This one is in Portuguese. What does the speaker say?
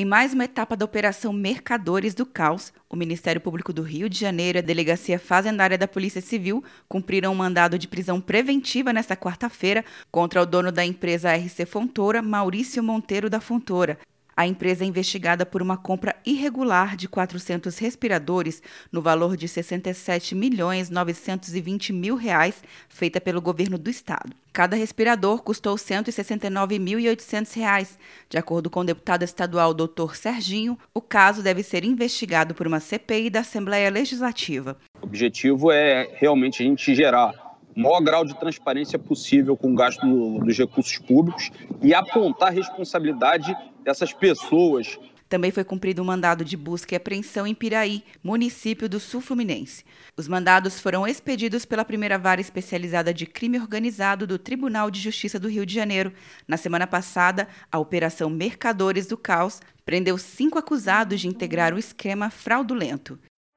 Em mais uma etapa da Operação Mercadores do Caos, o Ministério Público do Rio de Janeiro e a Delegacia Fazendária da Polícia Civil cumpriram um mandado de prisão preventiva nesta quarta-feira contra o dono da empresa RC Fontoura, Maurício Monteiro da Fontoura, a empresa é investigada por uma compra irregular de 400 respiradores no valor de 67 milhões 920 mil reais, feita pelo governo do estado. Cada respirador custou R$ 169.800. De acordo com o deputado estadual Dr. Serginho, o caso deve ser investigado por uma CPI da Assembleia Legislativa. O objetivo é realmente a gente gerar maior grau de transparência possível com o gasto dos recursos públicos e apontar a responsabilidade dessas pessoas. Também foi cumprido um mandado de busca e apreensão em Piraí, município do Sul Fluminense. Os mandados foram expedidos pela primeira vara especializada de crime organizado do Tribunal de Justiça do Rio de Janeiro. Na semana passada, a Operação Mercadores do Caos prendeu cinco acusados de integrar o esquema fraudulento.